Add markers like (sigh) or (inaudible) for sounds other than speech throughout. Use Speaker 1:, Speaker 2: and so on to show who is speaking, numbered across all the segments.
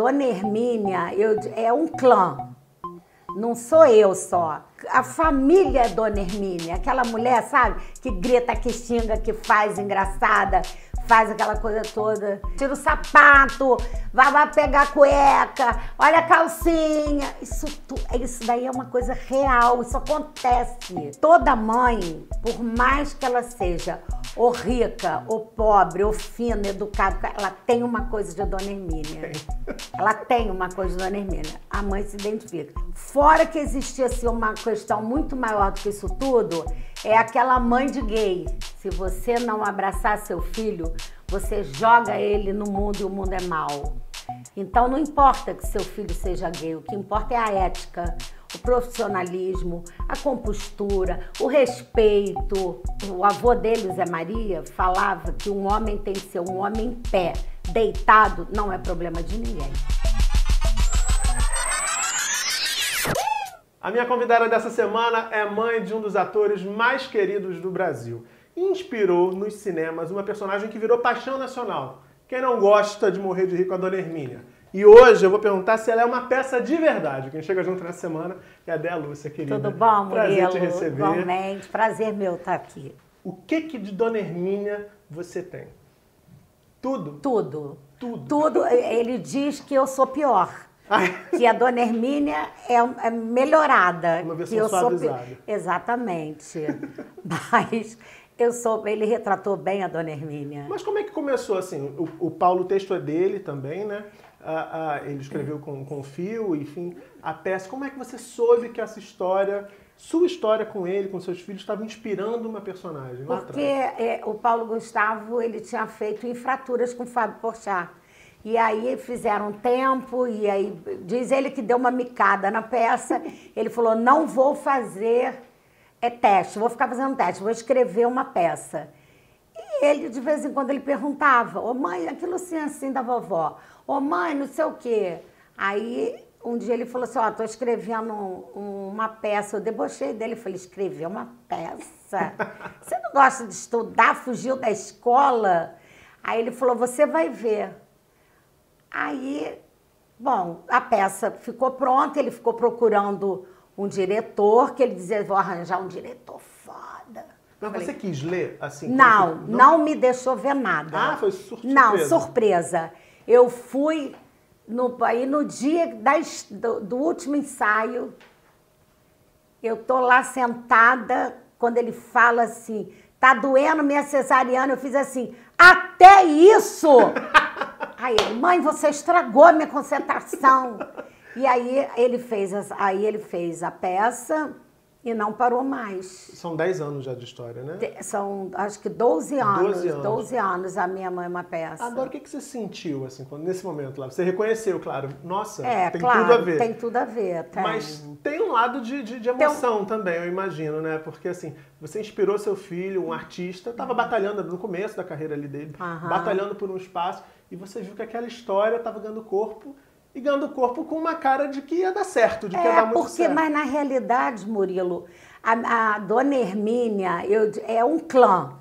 Speaker 1: Dona Hermínia eu, é um clã. Não sou eu só. A família é Dona Hermínia, aquela mulher, sabe? Que grita, que xinga, que faz engraçada, faz aquela coisa toda. Tira o sapato, vai, vai pegar a cueca, olha a calcinha. Isso, isso daí é uma coisa real, isso acontece. Toda mãe, por mais que ela seja ou rica, ou pobre, ou fina, educada, ela tem uma coisa de Dona Hermínia. (laughs) Ela tem uma coisa de Dona Hermínia. A mãe se identifica. Fora que existia assim, uma questão muito maior do que isso tudo, é aquela mãe de gay. Se você não abraçar seu filho, você joga ele no mundo e o mundo é mau. Então não importa que seu filho seja gay, o que importa é a ética, o profissionalismo, a compostura, o respeito. O avô dele, Zé Maria, falava que um homem tem que ser um homem em pé, deitado, não é problema de ninguém.
Speaker 2: A minha convidada dessa semana é mãe de um dos atores mais queridos do Brasil. Inspirou nos cinemas uma personagem que virou paixão nacional. Quem não gosta de morrer de rir com a Dona Hermínia? E hoje eu vou perguntar se ela é uma peça de verdade. Quem chega junto nessa semana é a Dea Lúcia, querida.
Speaker 1: Tudo bom, Murilo?
Speaker 2: Prazer te receber.
Speaker 1: Igualmente, prazer meu estar aqui.
Speaker 2: O que que de Dona Hermínia você tem? Tudo?
Speaker 1: Tudo.
Speaker 2: Tudo.
Speaker 1: Tudo. Ele diz que eu sou pior. que a Dona Hermínia é, é melhorada.
Speaker 2: Uma versão
Speaker 1: que eu
Speaker 2: suavizada.
Speaker 1: Sou, exatamente. (laughs) Mas eu sou, ele retratou bem a Dona Hermínia.
Speaker 2: Mas como é que começou assim? O, o Paulo, o texto é dele também, né? Ah, ah, ele escreveu com, com o fio, enfim, a peça. Como é que você soube que essa história, sua história com ele, com seus filhos, estava inspirando uma personagem
Speaker 1: Porque é, o Paulo Gustavo ele tinha feito infraturas com o Fábio Porchat. E aí fizeram um tempo, e aí diz ele que deu uma micada na peça. (laughs) Ele falou: não vou fazer é teste, vou ficar fazendo teste, vou escrever uma peça. E ele, de vez em quando, ele perguntava: Ô mãe, aquilo assim, assim da vovó. Ô mãe, não sei o quê. Aí um dia ele falou assim: Ó, tô escrevendo um- uma peça. Eu debochei dele. Falei: escrever uma peça? Você não gosta de estudar? Fugiu da escola? Aí ele falou: Você vai ver. Aí, bom, a peça ficou pronta, ele ficou procurando um diretor, que ele dizia, vou arranjar um diretor foda.
Speaker 2: Mas
Speaker 1: Falei,
Speaker 2: você quis ler assim?
Speaker 1: não,
Speaker 2: como-
Speaker 1: não me deixou ver nada.
Speaker 2: Ah, foi sur-
Speaker 1: Não,
Speaker 2: surpresa.
Speaker 1: surpresa. Eu fui no, aí no dia das- do, do último ensaio, eu tô lá sentada, quando ele fala assim, tá doendo minha cesariana, eu fiz assim, até isso! (laughs) Aí ele, mãe, você estragou a minha concentração. E aí ele fez, aí ele fez a peça e não parou mais.
Speaker 2: São 10 anos já de história, né?
Speaker 1: Te- São, acho que 12 anos,
Speaker 2: 12 anos.
Speaker 1: 12 anos a minha mãe é uma peça.
Speaker 2: Agora, o que, que você sentiu, assim, quando, nesse momento lá? Você reconheceu, claro, nossa,
Speaker 1: é,
Speaker 2: tem
Speaker 1: claro,
Speaker 2: tudo a ver.
Speaker 1: tem tudo a ver. Tem.
Speaker 2: Mas tem um lado de, de, de emoção também, eu imagino, né? Porque assim, você inspirou seu filho, um artista, estava batalhando no começo da carreira ali dele,
Speaker 1: Aham.
Speaker 2: batalhando por um espaço, e você viu que aquela história estava ganhando corpo, e ganhando corpo com uma cara de que ia dar certo, de que ia
Speaker 1: É,
Speaker 2: dar muito
Speaker 1: porque,
Speaker 2: certo.
Speaker 1: mas na realidade, Murilo, a, a dona Hermínia eu, é um clã.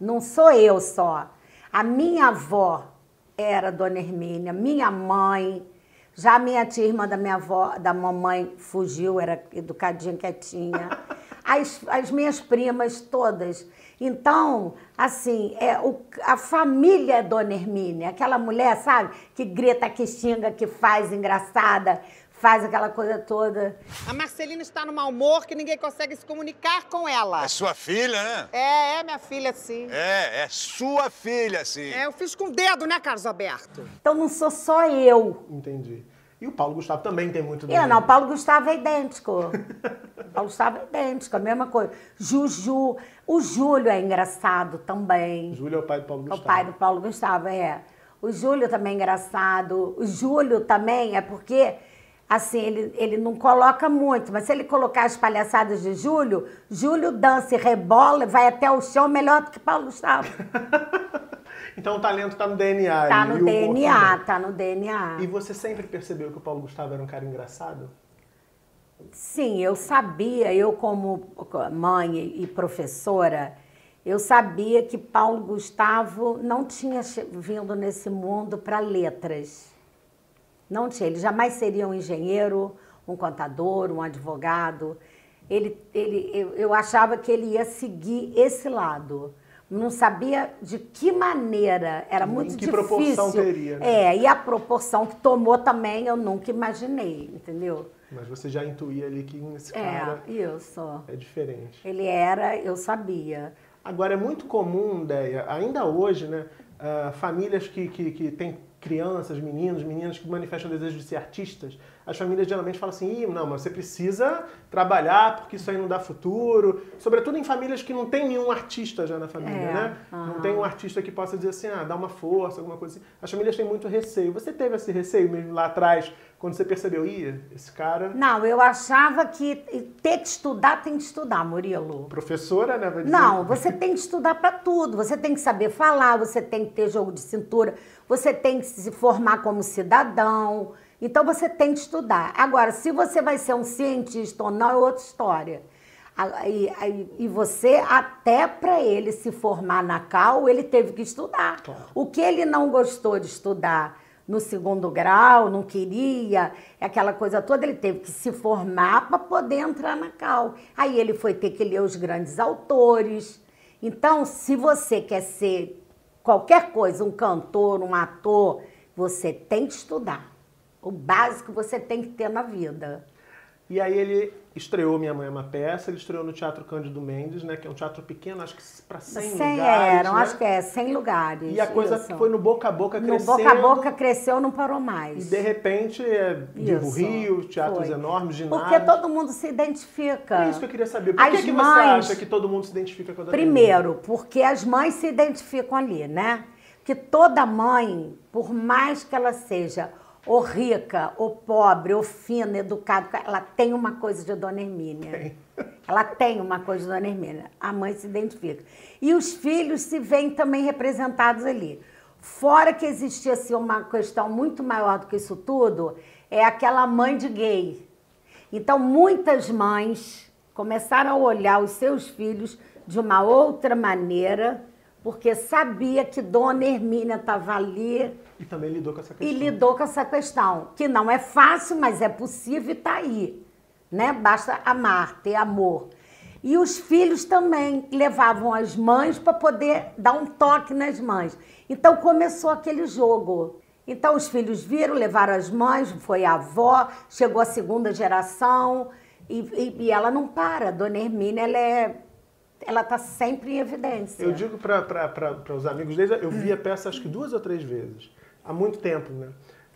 Speaker 1: Não sou eu só. A minha avó era dona Hermínia, minha mãe. Já a minha tia irmã da minha avó, da mamãe, fugiu, era educadinha, quietinha. (laughs) As, as minhas primas todas. Então, assim, é, o, a família é Dona Hermínia, aquela mulher, sabe, que grita, que xinga, que faz engraçada, faz aquela coisa toda.
Speaker 3: A Marcelina está no mau humor que ninguém consegue se comunicar com ela.
Speaker 4: É sua filha, né?
Speaker 3: É, é minha filha, sim.
Speaker 4: É, é sua filha, sim.
Speaker 3: É, eu fiz com o dedo, né, Carlos Alberto?
Speaker 1: Então não sou só eu.
Speaker 2: Entendi. E o Paulo Gustavo também tem muito
Speaker 1: Eu não, Paulo Gustavo é idêntico. (laughs) Paulo Gustavo é idêntico, a mesma coisa. Juju, o Júlio é engraçado também.
Speaker 2: Júlio é o pai do Paulo
Speaker 1: É o
Speaker 2: Gustavo.
Speaker 1: pai do Paulo Gustavo, é. O Júlio também é engraçado. O Júlio também é porque, assim, ele, ele não coloca muito, mas se ele colocar as palhaçadas de Júlio, Júlio dança e rebola, vai até o chão melhor do que Paulo Gustavo. (laughs)
Speaker 2: Então o talento tá no DNA.
Speaker 1: Tá
Speaker 2: ali,
Speaker 1: no DNA,
Speaker 2: também.
Speaker 1: tá no DNA.
Speaker 2: E você sempre percebeu que o Paulo Gustavo era um cara engraçado?
Speaker 1: Sim, eu sabia, eu como mãe e professora, eu sabia que Paulo Gustavo não tinha vindo nesse mundo para letras. Não tinha. Ele jamais seria um engenheiro, um contador, um advogado. Ele, ele, eu, eu achava que ele ia seguir esse lado. Não sabia de que maneira. Era muito
Speaker 2: Em que
Speaker 1: difícil.
Speaker 2: proporção teria, né?
Speaker 1: É, e a proporção que tomou também eu nunca imaginei, entendeu?
Speaker 2: Mas você já intuía ali que esse
Speaker 1: É,
Speaker 2: cara
Speaker 1: isso.
Speaker 2: é diferente.
Speaker 1: Ele era, eu sabia.
Speaker 2: Agora, é muito comum, Deia, ainda hoje, né, ah, famílias que, que, que têm crianças, meninos, meninas que manifestam desejo de ser artistas, as famílias geralmente falam assim, não, mas você precisa trabalhar porque isso aí não dá futuro. Sobretudo em famílias que não tem nenhum artista já na família,
Speaker 1: É,
Speaker 2: né? Não
Speaker 1: aham.
Speaker 2: tem um artista que possa dizer assim, ah, dá uma força, alguma coisa assim. As famílias têm muito receio. Você teve esse receio mesmo lá atrás, quando você percebeu, Ih, esse cara...
Speaker 1: Não, eu achava que ter que estudar tem que estudar, Murilo.
Speaker 2: Professora, né? Vai dizer.
Speaker 1: Não, você tem que estudar para tudo. Você tem que saber falar, você tem que ter jogo de cintura, você tem que se formar como cidadão. Então você tem que estudar. Agora, se você vai ser um cientista ou não, é outra história. Aí- E você, até para ele se formar na Cal, ele teve que estudar. O que ele não gostou de estudar no segundo grau, não queria, aquela coisa toda, ele teve que se formar para poder entrar na Cal. Aí ele foi ter que ler os grandes autores. Então, se você quer ser qualquer coisa, um cantor, um ator, você tem que estudar. O básico você tem que ter na vida.
Speaker 2: E aí ele estreou Minha Mãe é uma Peça, ele estreou no Teatro Cândido Mendes, né? Que é um teatro pequeno, acho que para 100
Speaker 1: 100
Speaker 2: lugares,
Speaker 1: eram,
Speaker 2: né?
Speaker 1: acho que é 100 lugares.
Speaker 2: E a coisa
Speaker 1: isso.
Speaker 2: foi no boca a boca
Speaker 1: No
Speaker 2: crescendo.
Speaker 1: boca a boca cresceu, não parou
Speaker 2: E
Speaker 1: mais.
Speaker 2: de repente, é, de
Speaker 1: Isso,
Speaker 2: Rio, teatros
Speaker 1: foi.
Speaker 2: enormes, ginásios.
Speaker 1: Porque todo mundo se identifica.
Speaker 2: É isso que eu queria saber. Por que,
Speaker 1: As
Speaker 2: que você
Speaker 1: mães-
Speaker 2: acha que todo mundo se identifica com a
Speaker 1: Primeiro, porque as mães se identificam ali, né? Que toda mãe, por mais que ela seja ou rica, ou pobre, ou fina, educada, ela tem uma coisa de Dona Hermínia.
Speaker 2: Tem.
Speaker 1: Ela tem uma coisa de Dona Hermínia. A mãe se identifica. E os filhos se veem também representados ali. Fora que existia assim, uma questão muito maior do que isso tudo, é aquela mãe de gay. Então, muitas mães começaram a olhar os seus filhos de uma outra maneira, porque sabia que Dona Hermínia estava ali
Speaker 2: E também lidou com essa
Speaker 1: e
Speaker 2: questão.
Speaker 1: lidou com essa questão, que não é fácil, mas é possível e está aí. Né? Basta amar, ter amor. E os filhos também levavam as mães para poder dar um toque nas mães. Então começou aquele jogo. Então os filhos viram, levaram as mães, foi a avó, chegou a segunda geração e, e- e ela não para. Dona Hermínia, ela é, ela está sempre em evidência.
Speaker 2: Eu digo para os amigos deles, eu vi a peça acho que duas ou três vezes, há muito tempo, né?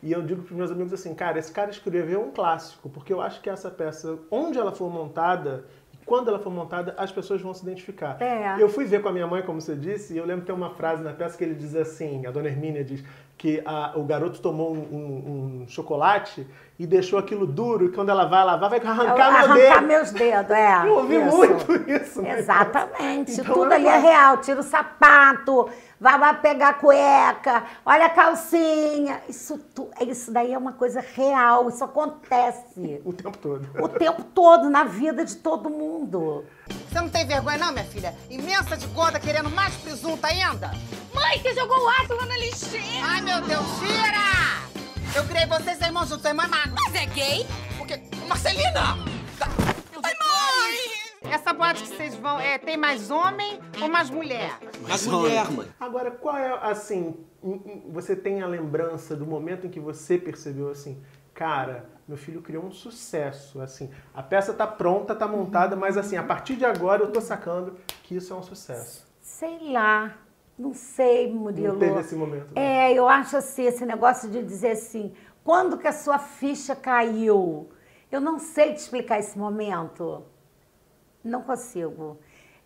Speaker 2: E eu digo para meus amigos assim, cara, esse cara escreveu um clássico, porque eu acho que essa peça, onde ela for montada, e quando ela for montada, as pessoas vão se identificar.
Speaker 1: É.
Speaker 2: Eu fui ver com a minha mãe, como você disse, e eu lembro que tem uma frase na peça que ele diz assim, a dona Hermínia diz que a- o garoto tomou um, um- um chocolate e deixou aquilo duro, e quando ela vai lavar, vai arrancar, meu
Speaker 1: arrancar
Speaker 2: dedo.
Speaker 1: meus dedos, é. (laughs)
Speaker 2: Eu ouvi
Speaker 1: isso.
Speaker 2: muito isso.
Speaker 1: Exatamente.
Speaker 2: Então,
Speaker 1: Tudo
Speaker 2: é
Speaker 1: ali é real. Tira o sapato, vai, vai pegar a cueca, olha a calcinha. Isso, tu, isso daí é uma coisa real. Isso acontece
Speaker 2: O tempo todo.
Speaker 1: o tempo todo na vida de todo mundo.
Speaker 3: Você não tem vergonha, não, minha filha? Imensa de gorda querendo mais presunto ainda?
Speaker 5: Mãe, você jogou o ácido lá na lixeira!
Speaker 3: Ai, meu Deus, tira! Eu criei vocês, seu irmão junto, irmã é magra.
Speaker 5: Mas é gay?
Speaker 3: Porque. Marcelina!
Speaker 5: Ai, mãe!
Speaker 3: Essa boate que vocês vão, é, tem mais homem ou mais mulher?
Speaker 6: Mas mulher, mãe.
Speaker 2: Agora, qual é, assim, você tem a lembrança do momento em que você percebeu assim, cara, meu filho criou um sucesso, assim, a peça tá pronta, tá montada, mas assim, a partir de agora eu tô sacando que isso é um sucesso.
Speaker 1: Sei lá. Não sei, Murilo.
Speaker 2: Não teve esse momento, não?
Speaker 1: É, eu acho assim, esse negócio de dizer assim, quando que a sua ficha caiu? Eu não sei te explicar esse momento. Não consigo.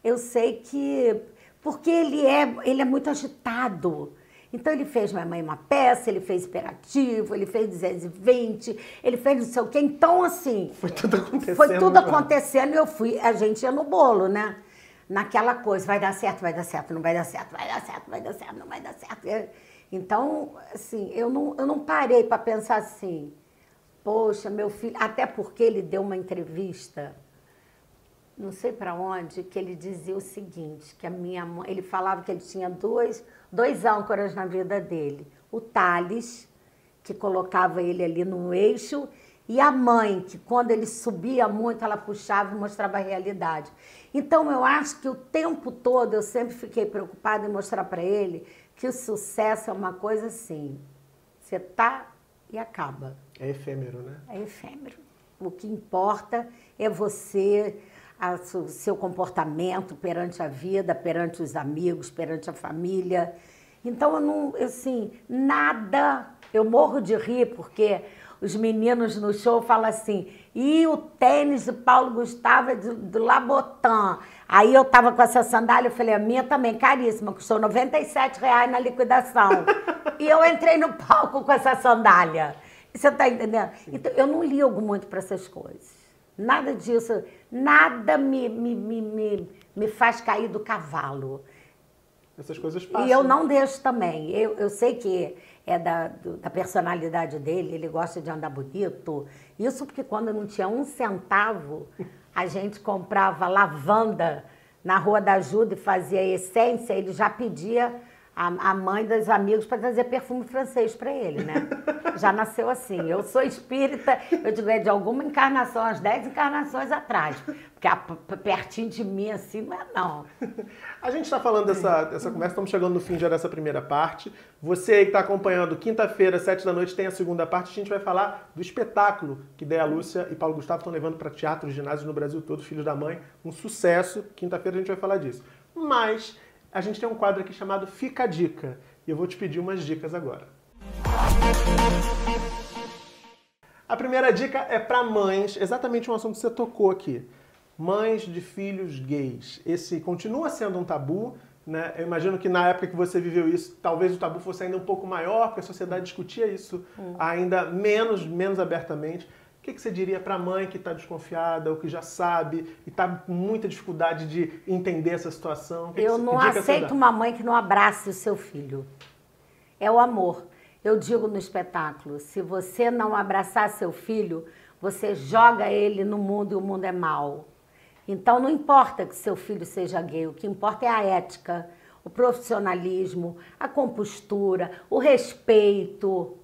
Speaker 1: Eu sei que. Porque ele é, ele é muito agitado. Então ele fez Minha Mãe uma peça, ele fez Imperativo, ele fez 220, ele fez não sei o quê. Então, assim.
Speaker 2: Foi tudo acontecendo.
Speaker 1: Foi tudo
Speaker 2: né?
Speaker 1: acontecendo e eu fui, a gente ia no bolo, né? Naquela coisa, vai dar certo, vai dar certo, não vai dar certo, vai dar certo, vai dar certo, não vai dar certo. Então, assim, eu não, eu não parei para pensar assim, poxa, meu filho, até porque ele deu uma entrevista, não sei para onde, que ele dizia o seguinte, que a minha mãe, ele falava que ele tinha dois, dois âncoras na vida dele, o Thales, que colocava ele ali no eixo, e a mãe, que quando ele subia muito, ela puxava e mostrava a realidade. Então eu acho que o tempo todo eu sempre fiquei preocupada em mostrar para ele que o sucesso é uma coisa assim. Você tá e acaba.
Speaker 2: É efêmero, né?
Speaker 1: É efêmero. O que importa é você, o seu comportamento perante a vida, perante os amigos, perante a família. Então eu não, assim, nada. Eu morro de rir porque os meninos no show falam assim, e o tênis do Paulo Gustavo é do, do Labotan. Aí eu tava com essa sandália, eu falei, a minha também, caríssima, custou 97 reais na liquidação. e eu entrei no palco com essa sandália. Você tá entendendo? Então, eu não ligo muito para essas coisas. Nada disso, nada me, me, me, me, me faz cair do cavalo.
Speaker 2: Essas coisas passam.
Speaker 1: E eu não deixo também. Eu, eu sei que é da, do, da personalidade dele, ele gosta de andar bonito. Isso porque quando não tinha um centavo, a gente comprava lavanda na Rua da Ajuda e fazia essência, ele já pedia a, a mãe dos amigos para trazer perfume francês para ele, né? (laughs) Já nasceu assim. Eu sou espírita, eu digo, é de alguma encarnação, umas 10 encarnações atrás. Porque a, pertinho de mim assim não é não.
Speaker 2: A gente está falando dessa, dessa conversa, estamos chegando no fim já dessa primeira parte. Você aí que está acompanhando, quinta-feira, sete da noite, tem a segunda parte. A gente vai falar do espetáculo que Dea Lúcia e Paulo Gustavo estão levando para teatro, ginásios no Brasil todo, Filhos da Mãe. Um sucesso. Quinta-feira a gente vai falar disso. Mas a gente tem um quadro aqui chamado Fica a Dica. E eu vou te pedir umas dicas agora. A primeira dica é para mães, exatamente um assunto que você tocou aqui. Mães de filhos gays. Esse continua sendo um tabu, né? Eu imagino que na época que você viveu isso, talvez o tabu fosse ainda um pouco maior, porque a sociedade discutia isso hum. ainda menos, menos abertamente. O que, que você diria para a mãe que está desconfiada ou que já sabe e está com muita dificuldade de entender essa situação? Que
Speaker 1: eu
Speaker 2: que
Speaker 1: não aceito uma mãe que não abrace o seu filho. É o amor. Eu digo no espetáculo: se você não abraçar seu filho, você joga ele no mundo e o mundo é mau. Então não importa que seu filho seja gay, o que importa é a ética, o profissionalismo, a compostura, o respeito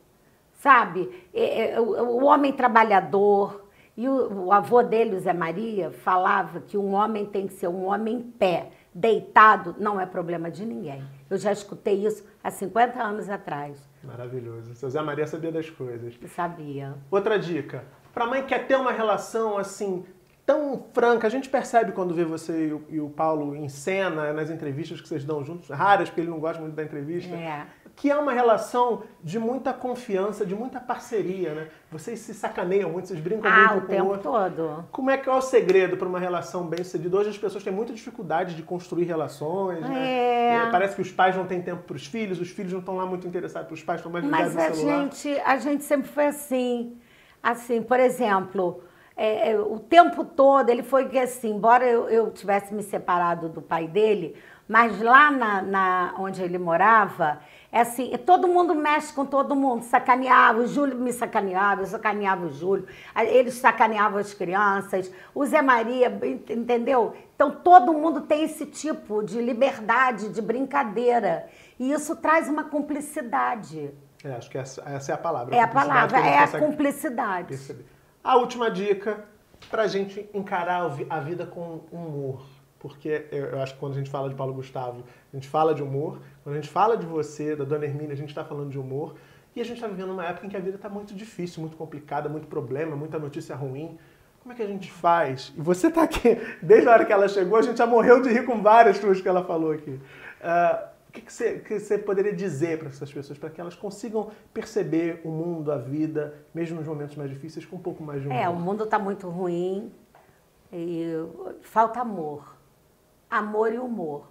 Speaker 1: sabe? É, é, o homem trabalhador. E o, o avô dele, o Zé Maria, falava que um homem tem que ser um homem em pé, deitado, não é problema de ninguém. Eu já escutei isso há 50 anos atrás.
Speaker 2: Maravilhoso. Seu Zé Maria sabia das coisas.
Speaker 1: Sabia.
Speaker 2: Outra dica. Para mãe que quer ter uma relação assim tão franca, a gente percebe quando vê você e o, e o, Paulo em cena, nas entrevistas que vocês dão juntos, raras porque ele não gosta muito da entrevista.
Speaker 1: É
Speaker 2: que é uma relação de muita confiança, de muita parceria, né? Vocês se sacaneiam muito, vocês brincam
Speaker 1: ah,
Speaker 2: muito
Speaker 1: o
Speaker 2: com
Speaker 1: tempo
Speaker 2: o outro.
Speaker 1: todo.
Speaker 2: Como é que é o segredo para uma relação bem sucedida? Hoje as pessoas têm muita dificuldade de construir relações, né?
Speaker 1: É.
Speaker 2: Parece que os pais não têm tempo para os filhos, os filhos não estão lá muito interessados, os pais estão mais ligados
Speaker 1: Mas
Speaker 2: no
Speaker 1: a
Speaker 2: celular.
Speaker 1: gente, a gente sempre foi assim. Assim, por exemplo, é, é, o tempo todo ele foi que assim, embora eu, eu tivesse me separado do pai dele, mas lá na, na onde ele morava, é assim, todo mundo mexe com todo mundo, sacaneava, o Júlio me sacaneava, eu sacaneava o Júlio, eles sacaneavam as crianças, o Zé Maria, entendeu? Então todo mundo tem esse tipo de liberdade, de brincadeira, e isso traz uma cumplicidade.
Speaker 2: É, acho que essa, essa é a palavra.
Speaker 1: É a palavra, é a cumplicidade.
Speaker 2: Perceber. A última dica para a gente encarar a vida com humor porque eu acho que quando a gente fala de Paulo Gustavo, a gente fala de humor. Quando a gente fala de você, da Dona Hermínia, a gente está falando de humor. E a gente está vivendo uma época em que a vida está muito difícil, muito complicada, muito problema, muita notícia ruim. Como é que a gente faz? E você está aqui, (laughs) desde a hora que ela chegou, a gente já morreu de rir com várias coisas que ela falou aqui. Uh, o que, que, você, que você poderia dizer para essas pessoas, para que elas consigam perceber o mundo, a vida, mesmo nos momentos mais difíceis, com um pouco mais de humor?
Speaker 1: É, o mundo está muito ruim e falta amor amor e humor.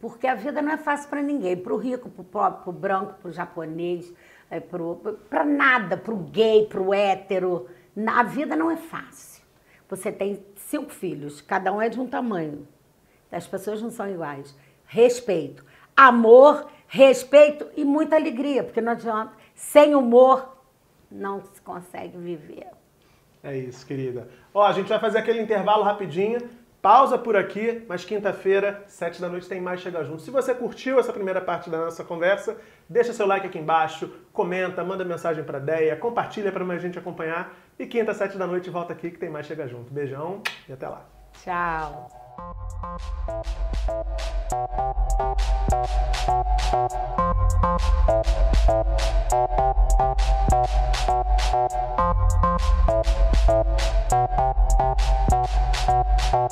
Speaker 1: Porque a vida não é fácil para ninguém, para o rico, para o pobre, para o branco, para o japonês, é, para nada, para o gay, para o hétero. A vida não é fácil. Você tem cinco filhos, cada um é de um tamanho. As pessoas não são iguais. Respeito. Amor, respeito e muita alegria, porque não adianta. Sem humor, não se consegue viver.
Speaker 2: É isso, querida. Ó, a gente vai fazer aquele intervalo rapidinho pausa por aqui, mas quinta-feira, sete da noite, tem mais Chega Junto. Se você curtiu essa primeira parte da nossa conversa, deixa seu like aqui embaixo, comenta, manda mensagem pra Deia, compartilha para mais gente acompanhar. E quinta, sete da noite, volta aqui que tem mais Chega Junto. Beijão e até lá.
Speaker 1: Tchau.
Speaker 6: you